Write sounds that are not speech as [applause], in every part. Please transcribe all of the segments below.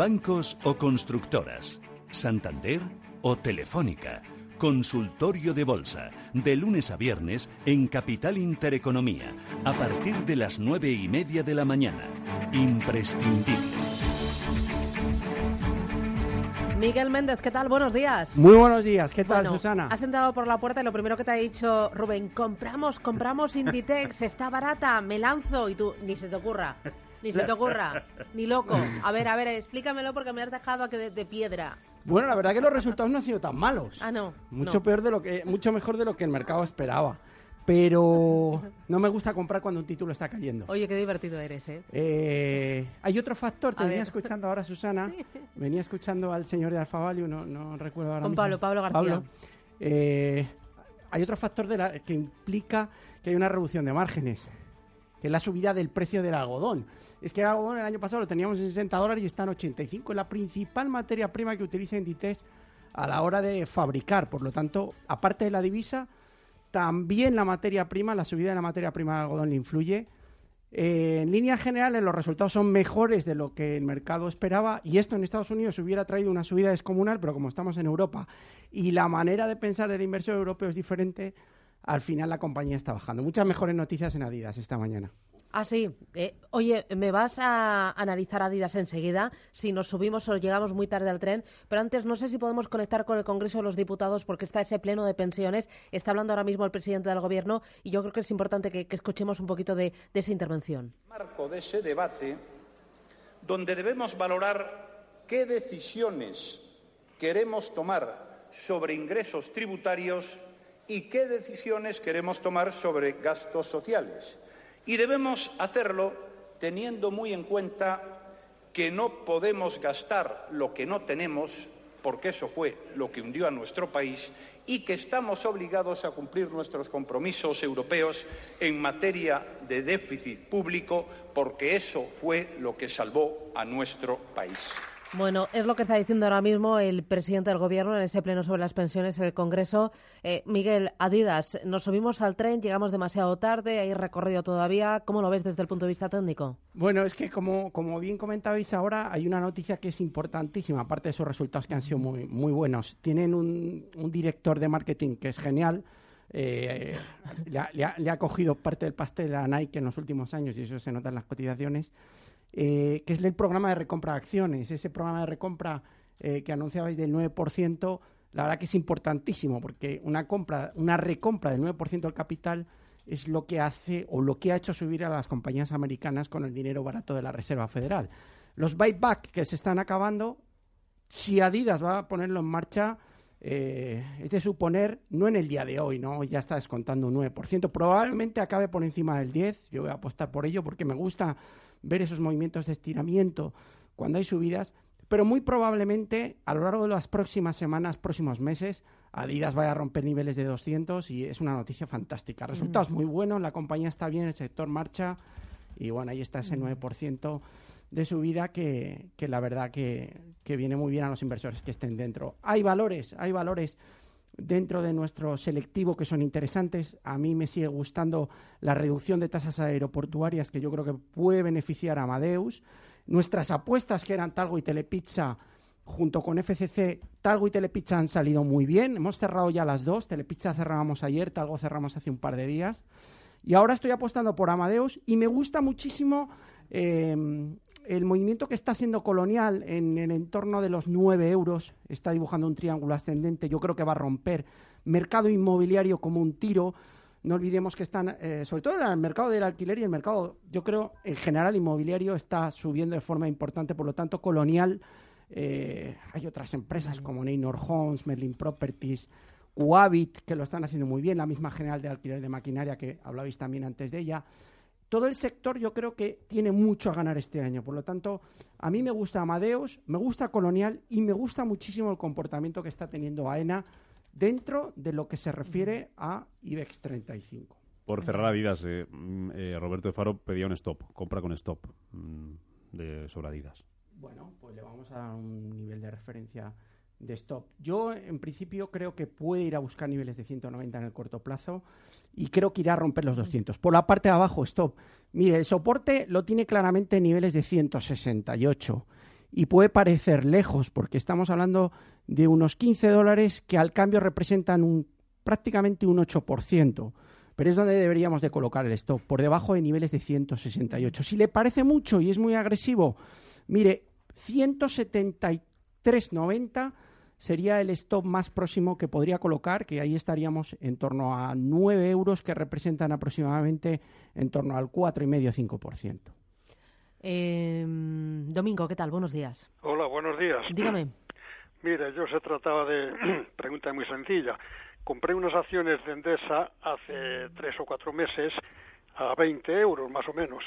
bancos o constructoras, Santander o Telefónica. Consultorio de Bolsa, de lunes a viernes en Capital Intereconomía, a partir de las nueve y media de la mañana. Imprescindible. Miguel Méndez, ¿qué tal? Buenos días. Muy buenos días, ¿qué tal, Bueno, Susana? Has entrado por la puerta y lo primero que te ha dicho Rubén, compramos, compramos Inditex, está barata, me lanzo y tú, ni se te ocurra, ni se te ocurra, [laughs] ni loco. A ver, a ver, explícamelo porque me has dejado aquí de, de piedra. Bueno, la verdad que los resultados no han sido tan malos. Ah, no. Mucho no. peor de lo que, mucho mejor de lo que el mercado esperaba. Pero [laughs] no me gusta comprar cuando un título está cayendo. Oye, qué divertido eres, ¿eh? Eh, hay otro factor, te A venía ver. escuchando ahora, Susana. Venía escuchando al señor de Alfa Value, no, no recuerdo ahora Con mismo. Pablo, Pablo García. Eh, hay otro factor de la- que implica que hay una reducción de márgenes, que es la subida del precio del algodón. Es que el algodón el año pasado lo teníamos en 60 dólares y está en 85. Es la principal materia prima que utiliza Inditex a la hora de fabricar. Por lo tanto, aparte de la divisa, también la materia prima, la subida de la materia prima del algodón le influye. Eh, en líneas generales, los resultados son mejores de lo que el mercado esperaba y esto en Estados Unidos hubiera traído una subida descomunal, pero como estamos en Europa y la manera de pensar del inversor europeo es diferente, al final la compañía está bajando. Muchas mejores noticias en Adidas esta mañana. Ah, sí. Eh, oye, me vas a analizar Adidas enseguida, si nos subimos o llegamos muy tarde al tren, pero antes no sé si podemos conectar con el Congreso de los Diputados porque está ese pleno de pensiones, está hablando ahora mismo el presidente del Gobierno y yo creo que es importante que, que escuchemos un poquito de, de esa intervención. marco de ese debate donde debemos valorar qué decisiones queremos tomar sobre ingresos tributarios y qué decisiones queremos tomar sobre gastos sociales. Y debemos hacerlo teniendo muy en cuenta que no podemos gastar lo que no tenemos, porque eso fue lo que hundió a nuestro país, y que estamos obligados a cumplir nuestros compromisos europeos en materia de déficit público, porque eso fue lo que salvó a nuestro país. Bueno, es lo que está diciendo ahora mismo el presidente del Gobierno en ese pleno sobre las pensiones en el Congreso. Eh, Miguel, Adidas, nos subimos al tren, llegamos demasiado tarde, hay recorrido todavía. ¿Cómo lo ves desde el punto de vista técnico? Bueno, es que como, como bien comentabais ahora, hay una noticia que es importantísima, aparte de esos resultados que han sido muy, muy buenos. Tienen un, un director de marketing que es genial. eh, le, ha, le ha- le ha cogido parte del pastel a Nike en los últimos años y eso se nota en las cotizaciones. Eh, que es el programa de recompra de acciones. Ese programa de recompra eh, que anunciabais del 9%, la verdad que es importantísimo porque una compra, una recompra del 9% del capital es lo que hace o lo que ha hecho subir a las compañías americanas con el dinero barato de la Reserva Federal. Los buyback que se están acabando, si Adidas va a ponerlo en marcha, eh, es de suponer, no en el día de hoy, ¿no? Ya está descontando un 9%, probablemente acabe por encima del 10%, yo voy a apostar por ello porque me gusta ver esos movimientos de estiramiento cuando hay subidas, pero muy probablemente a lo largo de las próximas semanas, próximos meses, Adidas vaya a romper niveles de 200 y es una noticia fantástica. Resultados muy buenos, la compañía está bien, el sector marcha y bueno, ahí está ese 9% de subida que, que la verdad que, que viene muy bien a los inversores que estén dentro. Hay valores, hay valores dentro de nuestro selectivo que son interesantes. A mí me sigue gustando la reducción de tasas aeroportuarias que yo creo que puede beneficiar a Amadeus. Nuestras apuestas que eran Talgo y Telepizza junto con FCC, Talgo y Telepizza han salido muy bien. Hemos cerrado ya las dos. Telepizza cerrábamos ayer, Talgo cerramos hace un par de días. Y ahora estoy apostando por Amadeus y me gusta muchísimo eh, el movimiento que está haciendo Colonial en el entorno de los 9 euros. Está dibujando un triángulo ascendente. Yo creo que va a romper mercado inmobiliario como un tiro. No olvidemos que están, eh, sobre todo en el mercado del alquiler y el mercado, yo creo, en general inmobiliario está subiendo de forma importante. Por lo tanto, Colonial, eh, hay otras empresas como Neynor Homes, Merlin Properties, Uavit, que lo están haciendo muy bien, la misma general de alquiler de maquinaria que hablabais también antes de ella. Todo el sector yo creo que tiene mucho a ganar este año. Por lo tanto, a mí me gusta Amadeus, me gusta Colonial y me gusta muchísimo el comportamiento que está teniendo AENA dentro de lo que se refiere a IBEX 35. Por cerrar Adidas, eh, mm, eh, Roberto de Faro pedía un stop, compra con stop mm, de sobre Adidas. Bueno, pues le vamos a dar un nivel de referencia de stop. Yo, en principio, creo que puede ir a buscar niveles de 190 en el corto plazo y creo que irá a romper los 200. Por la parte de abajo, stop. Mire, el soporte lo tiene claramente en niveles de 168 y puede parecer lejos, porque estamos hablando de unos 15 dólares que al cambio representan un, prácticamente un 8%. Pero es donde deberíamos de colocar el stop, por debajo de niveles de 168. Si le parece mucho y es muy agresivo, mire, 173.90 sería el stop más próximo que podría colocar, que ahí estaríamos en torno a 9 euros, que representan aproximadamente en torno al 4,5-5%. Eh, Domingo, ¿qué tal? Buenos días. Hola, buenos días. Dígame. [clears throat] Mire, yo se trataba de [clears throat] pregunta muy sencilla. Compré unas acciones de Endesa hace tres o cuatro meses a 20 euros más o menos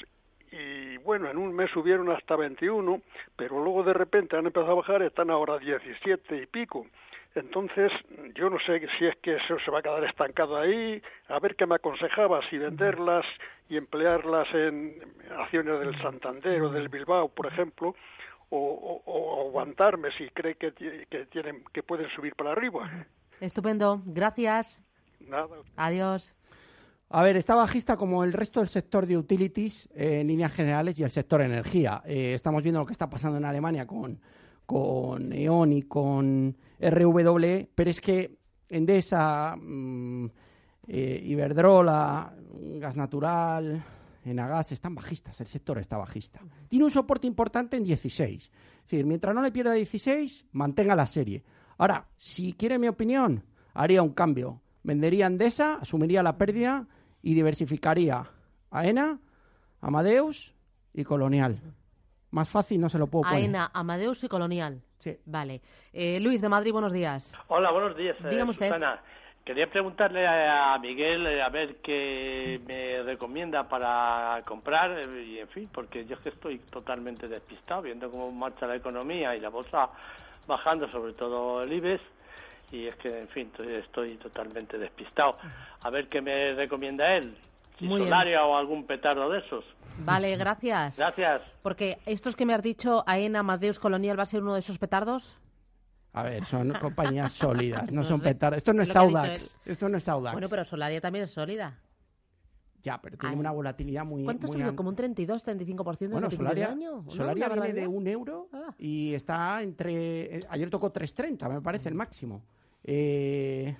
y bueno, en un mes subieron hasta 21, pero luego de repente han empezado a bajar, están ahora 17 y pico. Entonces, yo no sé si es que eso se va a quedar estancado ahí, a ver qué me aconsejaba, si venderlas y emplearlas en acciones del Santander o del Bilbao, por ejemplo, o, o, aguantarme si cree que, que, tienen, que pueden subir para arriba. Estupendo, gracias. Nada. Adiós. A ver, está bajista como el resto del sector de utilities eh, en líneas generales y el sector energía. Eh, estamos viendo lo que está pasando en Alemania con, con E.ON y con RWE, pero es que Endesa, mm, eh, Iberdrola, Gas Natural, Enagas están bajistas, el sector está bajista. Tiene un soporte importante en 16. Es decir, mientras no le pierda 16, mantenga la serie. Ahora, si quiere mi opinión, haría un cambio. Vendería Endesa, asumiría la pérdida y diversificaría AENA, Amadeus y Colonial. Más fácil no se lo puedo poner. AENA, Amadeus y Colonial. Sí. Vale. Eh, Luis de Madrid, buenos días. Hola, buenos días. eh, Dígame usted. Quería preguntarle a Miguel eh, a ver qué me recomienda para comprar eh, y en fin, porque yo es que estoy totalmente despistado viendo cómo marcha la economía y la bolsa bajando, sobre todo el IBEX y es que en fin estoy, estoy totalmente despistado. A ver qué me recomienda él. Si Muy bien. Solaria o algún petardo de esos. Vale, gracias. Gracias. Porque estos que me has dicho, AENA, Amadeus, Colonial, ¿va a ser uno de esos petardos? A ver, son compañías [laughs] sólidas, no, No son sé. petardos. Esto no Es ha Audax. Esto no es Audax. Bueno, pero Solaria también es sólida. Ya, pero tiene Ay. una volatilidad muy... ¿Cuánto ha muy subido? am- ¿Como un 32, 35% desde Bueno, el principio Solaria, del año? Solaria viene de un euro Ah. y está entre... eh, Ayer tocó 3.30, me parece el máximo. Eh,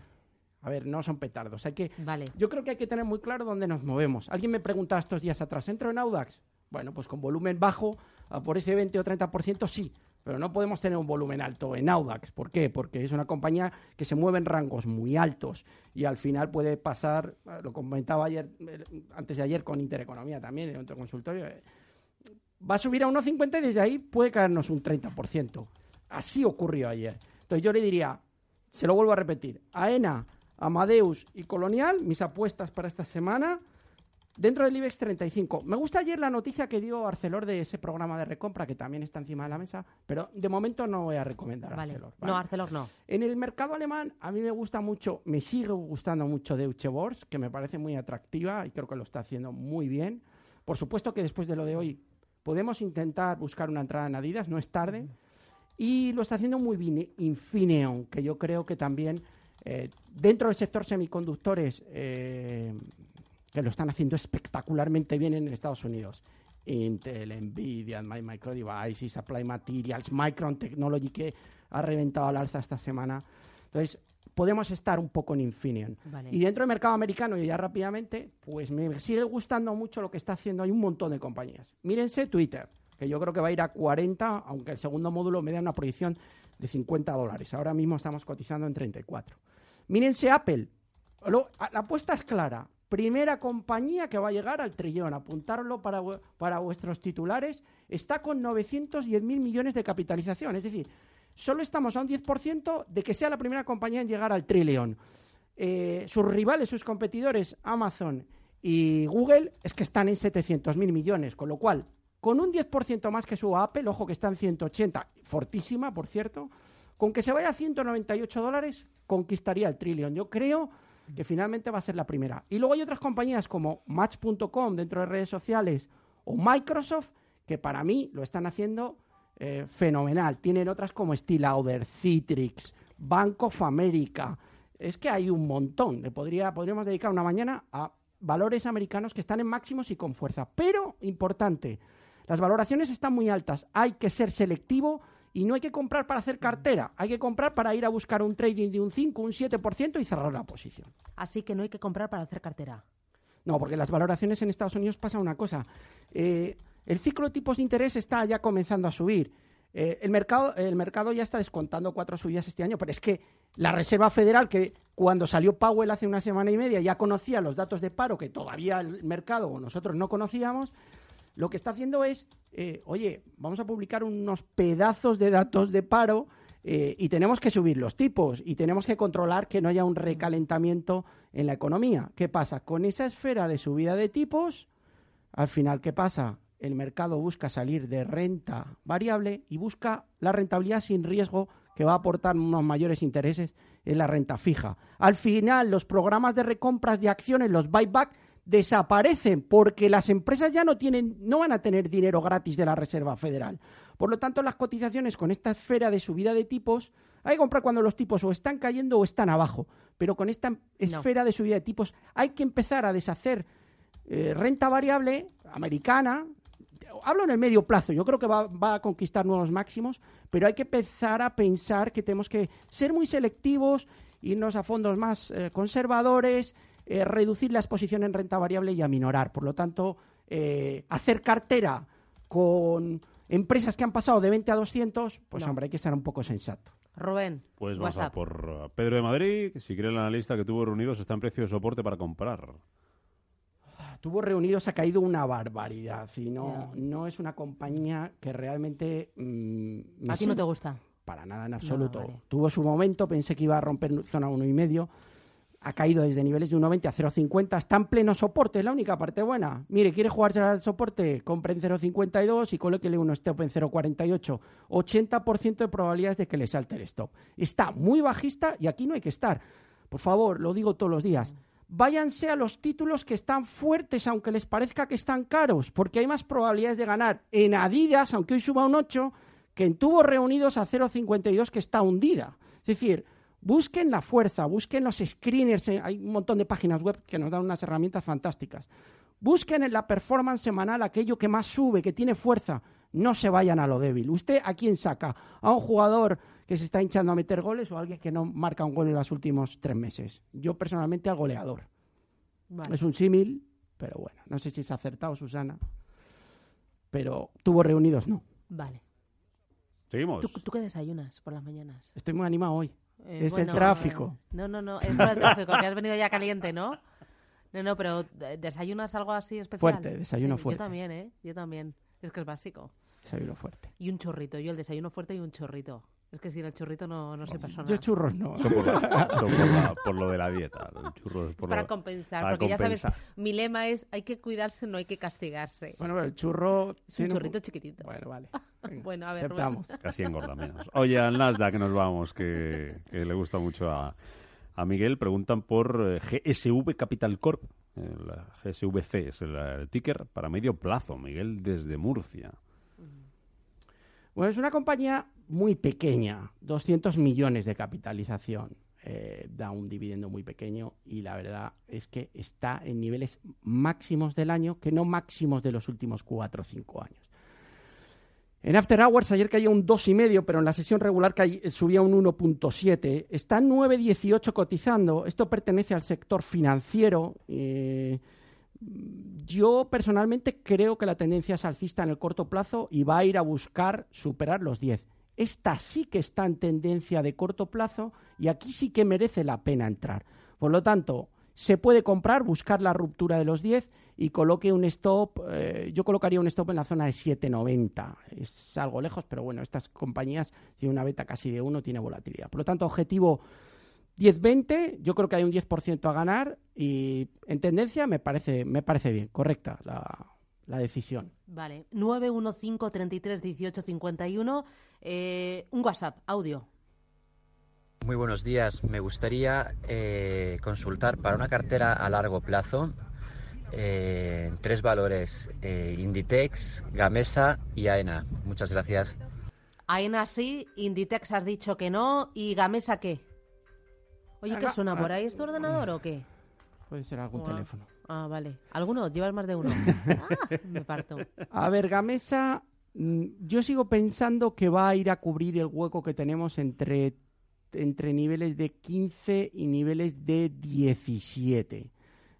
a ver, no son petardos. Hay que... Vale. Yo creo que hay que tener muy claro dónde nos movemos. Alguien me preguntaba estos días atrás, ¿entro en Audax? Bueno, pues con volumen bajo, por ese 20 o 30% sí, pero no podemos tener un volumen alto en Audax. ¿Por qué? Porque es una compañía que se mueve en rangos muy altos y al final puede pasar, eh, lo comentaba ayer, antes de ayer con Intereconomía también, en otro consultorio, eh, va a subir a 1,50 y desde ahí puede caernos un 30%. Así ocurrió ayer. Entonces yo le diría, se lo vuelvo a repetir, AENA, Amadeus y Colonial, mis apuestas para esta semana, dentro del IBEX 35. Me gusta ayer la noticia que dio Arcelor de ese programa de recompra que también está encima de la mesa, pero de momento no voy a recomendar Vale. Arcelor. No, Arcelor no. En el mercado alemán a mí me gusta mucho, me sigue gustando mucho Deutsche Börse, que me parece muy atractiva y creo que lo está haciendo muy bien. Por supuesto que después de lo de hoy podemos intentar buscar una entrada en Adidas, no es tarde. Y lo está haciendo muy bien Infineon, que yo creo que también eh, dentro del sector semiconductores, eh, que lo están haciendo espectacularmente bien en Estados Unidos. Intel, Nvidia, My Micro Devices, Supply Materials, Micron Technology, que ha reventado al alza esta semana. Entonces, podemos estar un poco en Infineon. Vale. Y dentro del mercado americano, y ya rápidamente, pues me sigue gustando mucho lo que está haciendo. Hay un montón de compañías. Mírense Twitter, yo creo que va a ir a 40, aunque el segundo módulo me da una proyección de 50 dólares. Ahora mismo estamos cotizando en 34. Mírense Apple. La apuesta es clara. Primera compañía que va a llegar al trillón. Apuntarlo para, para vuestros titulares. Está con 910 mil millones de capitalización. Es decir, solo estamos a un 10% de que sea la primera compañía en llegar al trillón. Eh, sus rivales, sus competidores, Amazon y Google, es que están en 700 mil millones. Con lo cual, con un 10% más que su Apple, ojo que está en 180, fortísima, por cierto, con que se vaya a 198 dólares, conquistaría el trillón. Yo creo que finalmente va a ser la primera. Y luego hay otras compañías como Match.com dentro de redes sociales o Microsoft, que para mí lo están haciendo eh, fenomenal. Tienen otras como Steel Citrix, Bank of America. Es que hay un montón. Le podría, podríamos dedicar una mañana a valores americanos que están en máximos y con fuerza. Pero, importante, Las valoraciones están muy altas. Hay que ser selectivo y no hay que comprar para hacer cartera. Hay que comprar para ir a buscar un trading de un 5, un 7% y cerrar la posición. Así que no hay que comprar para hacer cartera. No, porque las valoraciones en Estados Unidos pasa una cosa. Eh, el ciclo de tipos de interés está ya comenzando a subir. Eh, el, mercado, el mercado ya está descontando cuatro subidas este año, pero es que la Reserva Federal, que cuando salió Powell hace una semana y media ya conocía los datos de paro que todavía el mercado o nosotros no conocíamos, lo que está haciendo es, eh, oye, vamos a publicar unos pedazos de datos de paro eh, y tenemos que subir los tipos y tenemos que controlar que no haya un recalentamiento en la economía. ¿Qué pasa? Con esa esfera de subida de tipos, al final, ¿qué pasa? El mercado busca salir de renta variable y busca la rentabilidad sin riesgo que va a aportar unos mayores intereses en la renta fija. Al final, los programas de recompras de acciones, los buyback, desaparecen porque las empresas ya no tienen, no van a tener dinero gratis de la Reserva Federal. Por lo tanto, las cotizaciones con esta esfera de subida de tipos, hay que comprar cuando los tipos o están cayendo o están abajo. Pero con esta esfera de subida de tipos hay que empezar a deshacer eh, renta variable americana. Hablo en el medio plazo, yo creo que va, a conquistar nuevos máximos, pero hay que empezar a pensar que tenemos que ser muy selectivos, irnos a fondos más eh, conservadores, eh, reducir la exposición en renta variable y aminorar. Por lo tanto, eh, hacer cartera con empresas que han pasado de 20 a 200, pues hombre, hay que ser un poco sensato. Rubén. Pues vamos a por uh, Pedro de Madrid, si cree el analista que tuvo reunidos está en precio de soporte para comprar. Tuvo reunidos, ha caído una barbaridad y no, no es una compañía que realmente... Mm, ¿A ti no te gusta? Para nada, en absoluto. Tuvo su momento, pensé que iba a romper zona uno y medio ha caído desde niveles de 1,20 a 0,50, está en pleno soporte, es la única parte buena. Mire, quiere jugarse al soporte, compre en 0,52 y colóquele un stop en 0,48. 80% de probabilidades de que le salte el stop. Está muy bajista y aquí no hay que estar. Por favor, lo digo todos los días. Váyanse a los títulos que están fuertes, aunque les parezca que están caros, porque hay más probabilidades de ganar en Adidas, aunque hoy suba un 8, que en tubos reunidos a 0,52 que está hundida. Es decir, Busquen la fuerza, busquen los screeners, eh, hay un montón de páginas web que nos dan unas herramientas fantásticas. Busquen en la performance semanal aquello que más sube, que tiene fuerza. No se vayan a lo débil. ¿Usted a quién saca? ¿A un jugador que se está hinchando a meter goles o a alguien que no marca un gol en los últimos tres meses? Yo personalmente al goleador. Es un símil, pero bueno, no sé si es acertado, Susana. Pero tuvo reunidos, no. Vale. Seguimos. ¿Tú, ¿Tú, qué desayunas por las mañanas? Estoy muy animado hoy. Eh, es el tráfico. no, no, no, es por el tráfico, que has venido ya caliente, ¿no? No, no, pero ¿desayunas algo así especial? Fuerte, desayuno fuerte. Yo también, ¿eh? Yo también. Es que es básico. Desayuno fuerte. Y un chorrito. Yo el desayuno fuerte y un chorrito. Es que sin el churrito no, no se persona. Yo churros no. Son por, lo de la dieta. es para compensar, porque ya sabes, mi lema es hay que cuidarse, no hay que castigarse. Bueno, pero el churro... Es un churrito chiquitito. Bueno, vale. [laughs] bueno, a ver, Casi engorda menos. Oye, al Nasdaq que nos vamos, que, le gusta mucho a, a Miguel. Preguntan por eh, GSV Capital Corp. El GSVC es el ticker para medio plazo. Miguel desde Murcia. Bueno, es una compañía muy pequeña, 200 millones de capitalización. Eh, da un dividendo muy pequeño y la verdad es que está en niveles máximos del año, que no máximos de los últimos 4 o 5 años. En After Hours ayer caía un 2,5, pero en la sesión regular subía un 1,7. Está en 9,18 cotizando. Esto pertenece al sector financiero. Eh, yo personalmente creo que la tendencia es alcista en el corto plazo y va a ir a buscar superar los 10. Esta sí que está en tendencia de corto plazo y aquí sí que merece la pena entrar. Por lo tanto, se puede comprar, buscar la ruptura de los 10 y coloque un stop, eh, yo colocaría un stop en la zona de 7,90. Es algo lejos, pero bueno, estas compañías tienen una beta casi de 1, tiene volatilidad. Por lo tanto, objetivo 10-20, yo creo que hay un 10% a ganar y en tendencia me parece, me parece bien, correcta la, la decisión. Vale, 915-33-18-51, eh, un WhatsApp, audio. Muy buenos días, me gustaría eh, consultar para una cartera a largo plazo eh, tres valores, eh, Inditex, Gamesa y AENA. Muchas gracias. AENA sí, Inditex has dicho que no, ¿y Gamesa qué? Oye, ¿qué suena por ahí? ¿Es tu ordenador o qué? Puede ser algún teléfono. Ah, vale. ¿Alguno? ¿Llevas más de uno? [laughs] Ah, me parto. A ver, Gamesa, mm, yo sigo pensando que va a ir a cubrir el hueco que tenemos entre, entre niveles de 15 y niveles de 17.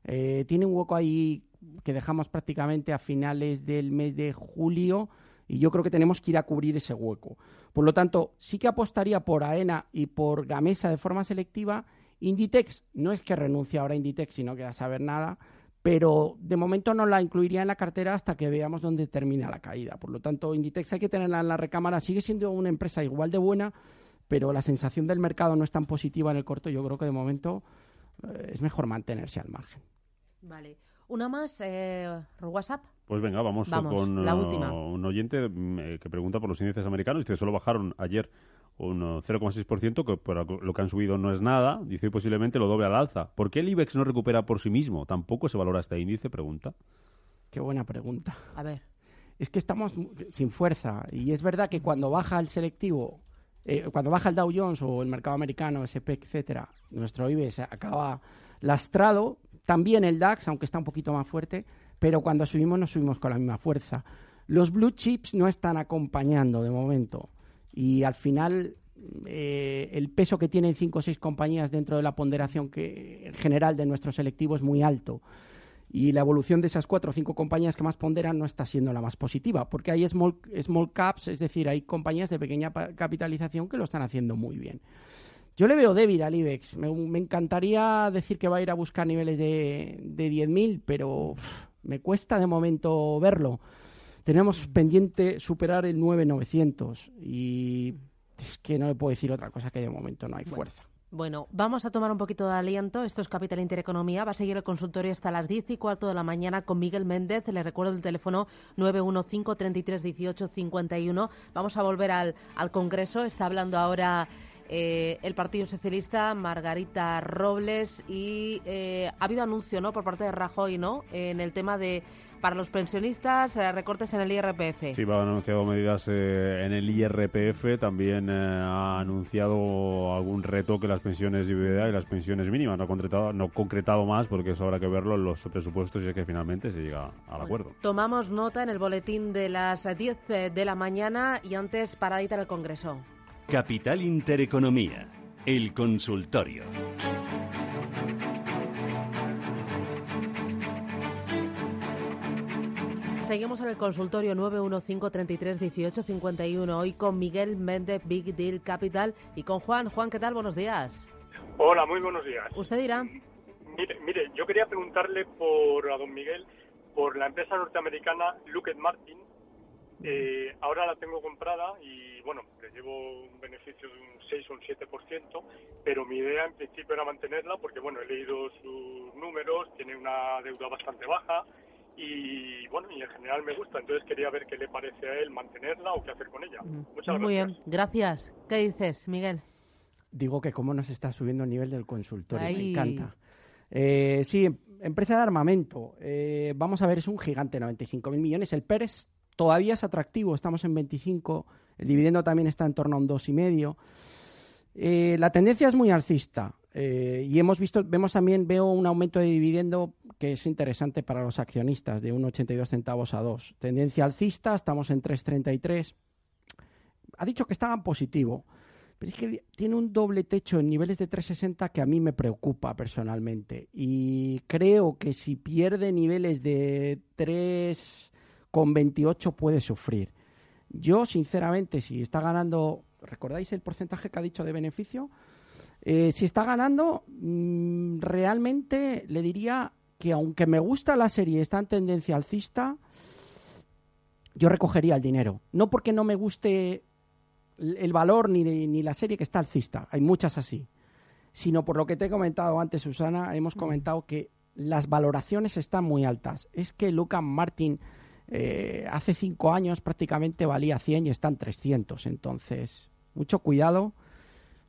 Eh, tiene un hueco ahí que dejamos prácticamente a finales del mes de julio y yo creo que tenemos que ir a cubrir ese hueco. Por lo tanto, sí que apostaría por AENA y por Gamesa de forma selectiva. Inditex, no es que renuncie ahora a Inditex, sino que a saber nada, pero de momento no la incluiría en la cartera hasta que veamos dónde termina la caída. Por lo tanto, Inditex hay que tenerla en la recámara. Sigue siendo una empresa igual de buena, pero la sensación del mercado no es tan positiva en el corto. Yo creo que de momento eh, es mejor mantenerse al margen. Vale. Una más, eh, WhatsApp. Pues venga, vamos, Vamos, con la uh, última. un oyente mm, eh, que pregunta por los índices americanos. Dice, solo bajaron ayer un uh, 0,6%, que por lo que han subido no es nada. Dice, posiblemente lo doble al alza. ¿Por qué el IBEX no recupera por sí mismo? ¿Tampoco se valora este índice? Pregunta. Qué buena pregunta. A ver. es que estamos sin fuerza. Y es verdad que cuando baja el selectivo, eh, cuando baja el Dow Jones o el mercado americano, SP, etcétera, nuestro IBEX acaba lastrado. También el DAX, aunque está un poquito más fuerte, pero cuando subimos no subimos con la misma fuerza. Los blue chips no están acompañando de momento. Y al final eh, el peso que tienen cinco o seis compañías dentro de la ponderación que, en general de nuestro selectivo es muy alto y la evolución de esas cuatro o cinco compañías que más ponderan no está siendo la más positiva, porque hay small, small caps, es decir, hay compañías de pequeña capitalización que lo están haciendo muy bien. Yo le veo débil al IBEX. Me, encantaría decir que va a ir a buscar niveles de, de 10.000, pero me cuesta de momento verlo. Tenemos pendiente superar el 9.900 y es que no le puedo decir otra cosa que de momento no hay fuerza. Bueno, vamos a tomar un poquito de aliento. Esto es Capital Intereconomía. Va a seguir el consultorio hasta las 10 y cuarto de la mañana con Miguel Méndez. Le recuerdo el teléfono 915 33 18 51. Vamos a volver al, al Congreso. Está hablando ahora eh, el Partido Socialista, Margarita Robles, y eh, ha habido anuncio ¿no? por parte de Rajoy ¿no? en el tema de para los pensionistas, eh, recortes en el IRPF. Sí, han anunciado medidas eh, en el IRPF. También eh, ha anunciado algún reto que las pensiones de viudedad y las pensiones mínimas. No ha concretado, no ha concretado más porque eso habrá que verlo en los presupuestos y es que finalmente se llega al acuerdo. Tomamos nota en el boletín de las 10 de la mañana y antes paradita en el Congreso. Capital Intereconomía, el consultorio. Seguimos en el consultorio 915 33 18 51 hoy con Miguel Méndez Big Deal Capital y con Juan. Juan, ¿qué tal? Buenos días. Hola, muy buenos días. Usted dirá. Mire, mire, yo quería preguntarle por a don Miguel por la empresa norteamericana Lockheed Martin. Eh, ahora la tengo comprada y bueno, le llevo un beneficio de un 6 o un 7%, pero mi idea en principio era mantenerla porque bueno, he leído sus números, tiene una deuda bastante baja y bueno, y en general me gusta, entonces quería ver qué le parece a él mantenerla o qué hacer con ella. Muchas Muy gracias. bien, gracias. ¿Qué dices, Miguel? Digo que cómo nos está subiendo el nivel del consultorio, me encanta. Eh, sí, em- empresa de armamento. Eh, vamos a ver, es un gigante, 95.000 millones. El PERES todavía es atractivo, estamos en 25. El dividendo también está en torno a un 2,5. Eh, la tendencia es muy alcista eh, y hemos visto, vemos también, veo un aumento de dividendo que es interesante para los accionistas, de 1,82 centavos a 2. Tendencia alcista, estamos en 3,33. Ha dicho que estaba en positivo. Pero es que tiene un doble techo en niveles de 360 que a mí me preocupa personalmente. Y creo que si pierde niveles de 3,28 puede sufrir. Yo, sinceramente, si está ganando, ¿recordáis el porcentaje que ha dicho de beneficio? Eh, si está ganando, mm, realmente le diría que aunque me gusta la serie, está en tendencia alcista, yo recogería el dinero. No porque no me guste el valor ni, ni la serie que está alcista, hay muchas así, sino por lo que te he comentado antes, Susana, hemos comentado que las valoraciones están muy altas. Es que Luca Martin eh, hace cinco años prácticamente valía 100 y están 300, entonces mucho cuidado,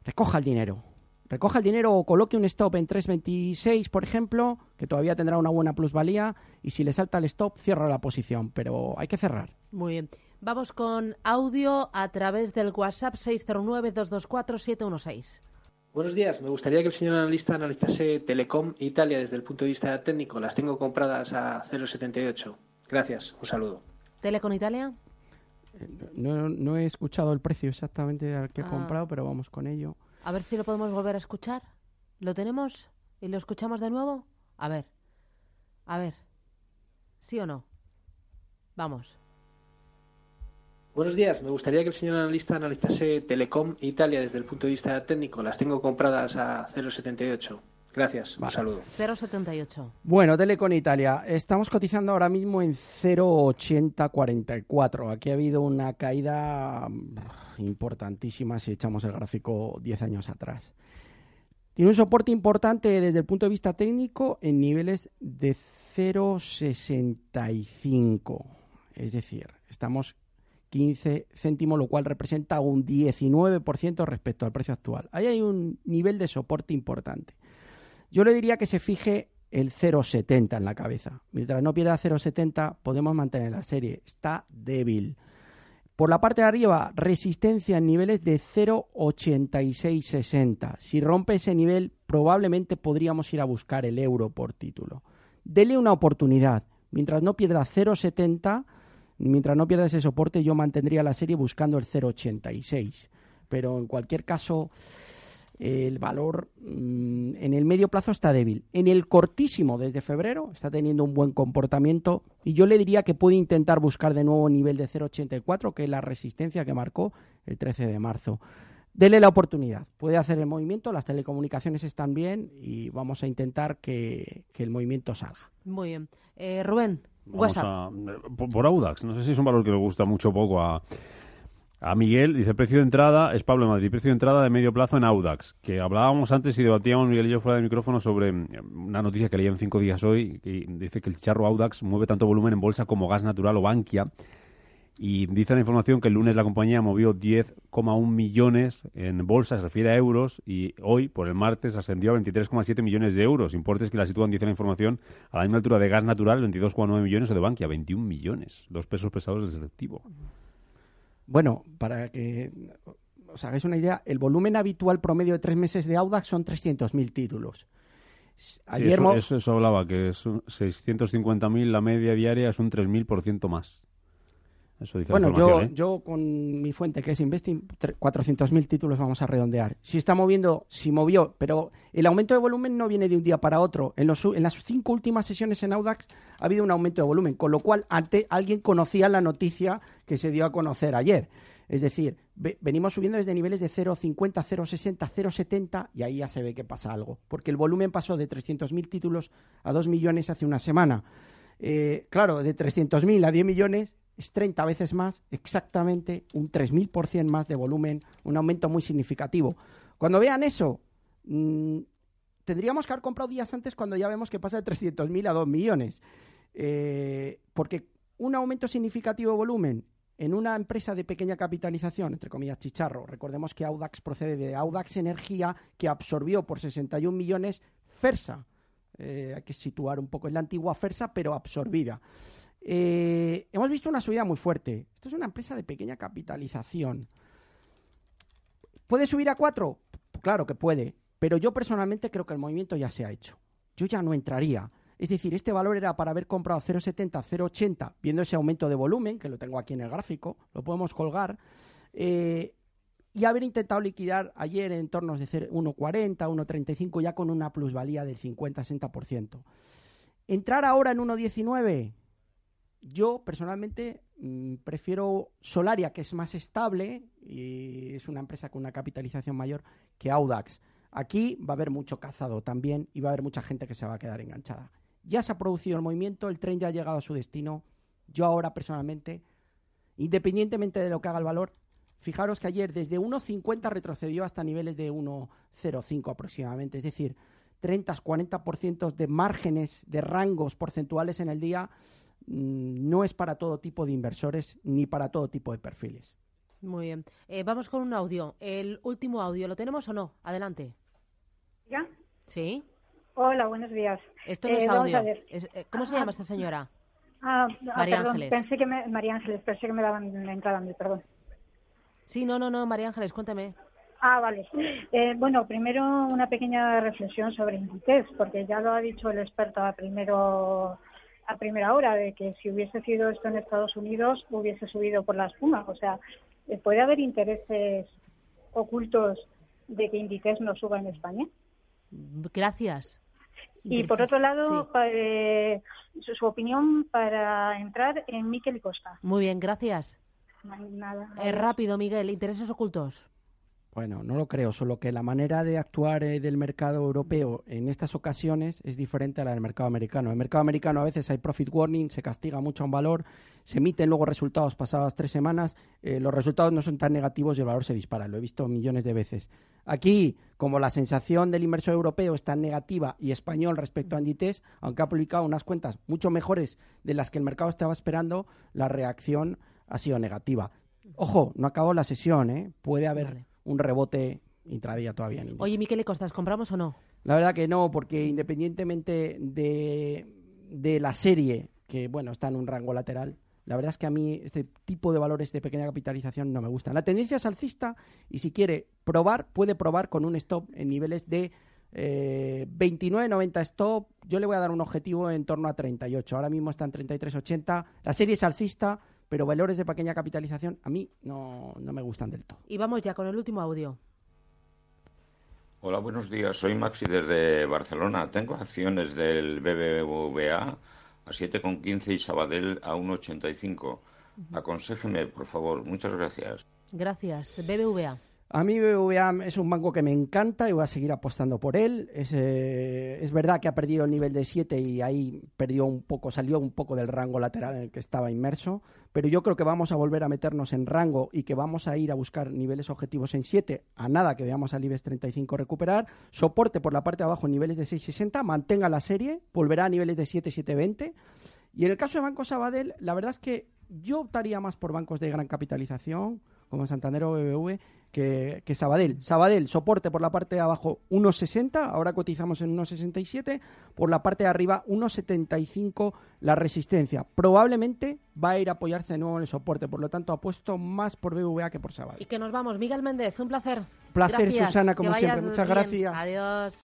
recoja el dinero. Recoja el dinero o coloque un stop en 3.26, por ejemplo, que todavía tendrá una buena plusvalía, y si le salta el stop, cierra la posición, pero hay que cerrar. Muy bien. Vamos con audio a través del WhatsApp 609-224-716. Buenos días. Me gustaría que el señor analista analizase Telecom Italia desde el punto de vista técnico. Las tengo compradas a 0,78. Gracias. Un saludo. ¿Telecom Italia? No, no he escuchado el precio exactamente al que he Ah. comprado, pero vamos con ello. A ver si lo podemos volver a escuchar. ¿Lo tenemos? ¿Y lo escuchamos de nuevo? A ver. A ver. ¿Sí o no? Vamos. Buenos días. Me gustaría que el señor analista analizase Telecom Italia desde el punto de vista técnico. Las tengo compradas a 0,78. Gracias. Un Vale. saludo. 0,78. Bueno, Telecom Italia. Estamos cotizando ahora mismo en 0,8044. Aquí ha habido una caída mm, importantísima si echamos el gráfico 10 años atrás. Tiene un soporte importante desde el punto de vista técnico en niveles de 0,65. Es decir, estamos 15 céntimos, lo cual representa un 19% respecto al precio actual. Ahí hay un nivel de soporte importante. Yo le diría que se fije el 0,70 en la cabeza. Mientras no pierda 0,70, podemos mantener la serie. Está débil. Por la parte de arriba, resistencia en niveles de 0,8660. Si rompe ese nivel, probablemente podríamos ir a buscar el euro por título. Dele una oportunidad. Mientras no pierda 0,70, mientras no pierda ese soporte, yo mantendría la serie buscando el 0,86. Pero en cualquier caso, el valor mm, en el medio plazo está débil. En el cortísimo, desde febrero, está teniendo un buen comportamiento y yo le diría que puede intentar buscar de nuevo nivel de 0,84, que es la resistencia que marcó el 13 de marzo. Dele la oportunidad, puede hacer el movimiento, las telecomunicaciones están bien y vamos a intentar que, que el movimiento salga. Muy bien. Eh, Rubén, Vamos WhatsApp. a- por, por Audax. No sé si es un valor que le gusta mucho o poco a, a Miguel. Dice precio de entrada, es Pablo Madrid, precio de entrada de medio plazo en Audax. Que hablábamos antes y debatíamos Miguel y yo fuera de micrófono sobre mm, una noticia que leí en cinco días hoy. Y dice que el charro Audax mueve tanto volumen en bolsa como gas natural o Bankia. Y dice la información que el lunes la compañía movió 10,1 millones en bolsa, se refiere a euros, y hoy, por el martes, ascendió a 23,7 millones de euros. Importes que la sitúan, dice la información, a la misma altura de gas natural, 22,9 millones, o de Bankia, 21 millones. Dos pesos pesados del selectivo. Bueno, para que os hagáis una idea, el volumen habitual promedio de tres meses de Audax son 300.000 títulos. S- Sí, Ayer eso, eso, eso hablaba, que es un 650.000, la media diaria es un 3.000% más. Eso dice Bueno, la yo, ¿eh? yo con mi fuente que es Investing, tre- 400.000 títulos vamos a redondear. Si está moviendo, si movió, pero el aumento de volumen no viene de un día para otro. En, los, u- en las cinco últimas sesiones en Audax ha habido un aumento de volumen, con lo cual ante, alguien conocía la noticia que se dio a conocer ayer. Es decir, ve- venimos subiendo desde niveles de 0,50, 0,60, 0,70 y ahí ya se ve que pasa algo. Porque el volumen pasó de 300.000 títulos a 2 millones hace una semana. Eh, claro, de 300.000 a 10 millones es 30 veces más, exactamente un 3.000% más de volumen, un aumento muy significativo. Cuando vean eso, mm, tendríamos que haber comprado días antes cuando ya vemos que pasa de 300.000 a 2 millones. Eh, porque un aumento significativo de volumen en una empresa de pequeña capitalización, entre comillas chicharro, recordemos que Audax procede de Audax Energía, que absorbió por 61 millones Fersa. Eh, hay que situar un poco, es la antigua Fersa, pero absorbida. Eh, hemos visto una subida muy fuerte. Esto es una empresa de pequeña capitalización. ¿Puede subir a 4? Claro que puede, pero yo personalmente creo que el movimiento ya se ha hecho. Yo ya no entraría. Es decir, este valor era para haber comprado 0,70, 0,80, viendo ese aumento de volumen, que lo tengo aquí en el gráfico, lo podemos colgar, eh, y haber intentado liquidar ayer en tornos de 0- 1,40, 1,35, ya con una plusvalía del 50-60%. Entrar ahora en 1,19, yo personalmente mm, prefiero Solaria, que es más estable y es una empresa con una capitalización mayor que Audax. Aquí va a haber mucho cazado también y va a haber mucha gente que se va a quedar enganchada. Ya se ha producido el movimiento, el tren ya ha llegado a su destino. Yo ahora personalmente, independientemente de lo que haga el valor, fijaros que ayer desde 1,50 retrocedió hasta niveles de 1,05 aproximadamente. Es decir, 30, 40% de márgenes, de rangos porcentuales en el día, no es para todo tipo de inversores ni para todo tipo de perfiles. Muy bien. Eh, vamos con un audio. El último audio, ¿lo tenemos o no? Adelante. ¿Ya? ¿Sí? Hola, buenos días. Esto no es Eh, vamos audio. Es- eh, ¿Cómo se Ah, llama esta señora? Ah, ah, María perdón, Ángeles. Pensé que me, María Ángeles, pensé que me daban la entrada a mí, perdón. Sí, no, no, no, María Ángeles, cuéntame. Ah, vale. Eh, bueno, primero una pequeña reflexión sobre Inditex, porque ya lo ha dicho el experto a primero a primera hora de que si hubiese sido esto en Estados Unidos hubiese subido por la espuma. O sea, eh, puede haber intereses ocultos de que Inditex no suba en España. Gracias. Y por otro lado, eh, su, su opinión para entrar en Miquel y Costa. Muy bien, gracias. No. Eh, rápido, Miguel, intereses ocultos. Bueno, no lo creo, solo que la manera de actuar eh, del mercado europeo en estas ocasiones es diferente a la del mercado americano. En el mercado americano a veces hay profit warning, se castiga mucho a un valor, se emiten luego resultados pasadas tres semanas, eh, los resultados no son tan negativos y el valor se dispara. Lo he visto millones de veces. Aquí, como la sensación del inversor europeo es tan negativa y español respecto a Inditex, aunque ha publicado unas cuentas mucho mejores de las que el mercado estaba esperando, la reacción ha sido negativa. Ojo, no acabó la sesión, ¿eh? Puede haber. Un rebote intradía todavía en. Oye, Miquel y Costas, ¿compramos o no? La verdad que no, porque independientemente de, de la serie, que bueno, está en un rango lateral, la verdad es que a mí este tipo de valores de pequeña capitalización no me gustan. La tendencia es alcista y si quiere probar, puede probar con un stop en niveles de eh, 29,90 stop. Yo le voy a dar un objetivo en torno a 38. Ahora mismo está en 33,80. La serie es alcista, pero valores de pequeña capitalización a mí no, no me gustan del todo. Y vamos ya con el último audio. Hola, buenos días. Soy Maxi desde Barcelona. Tengo acciones del BBVA a 7,15 y Sabadell a 1,85. Aconséjeme, por favor. Muchas gracias. Gracias. BBVA. A mí BBVA es un banco que me encanta y voy a seguir apostando por él. Es, eh, es verdad que ha perdido el nivel de 7 y ahí perdió un poco, salió un poco del rango lateral en el que estaba inmerso, pero yo creo que vamos a volver a meternos en rango y que vamos a ir a buscar niveles objetivos en 7, a nada que veamos al IBEX 35 recuperar, soporte por la parte de abajo en niveles de 6,60, mantenga la serie, volverá a niveles de 7, 7,20 y en el caso de Banco Sabadell, la verdad es que yo optaría más por bancos de gran capitalización, como Santander o BBV, que, que Sabadell. Sabadell, soporte por la parte de abajo 1,60, ahora cotizamos en 1,67, por la parte de arriba 1,75 la resistencia. Probablemente va a ir a apoyarse de nuevo en el soporte, por lo tanto apuesto más por BBVA que por Sabadell. Y que nos vamos. Miguel Méndez, un placer. Placer, Gracias. Susana, como siempre. Muchas bien. gracias. Adiós.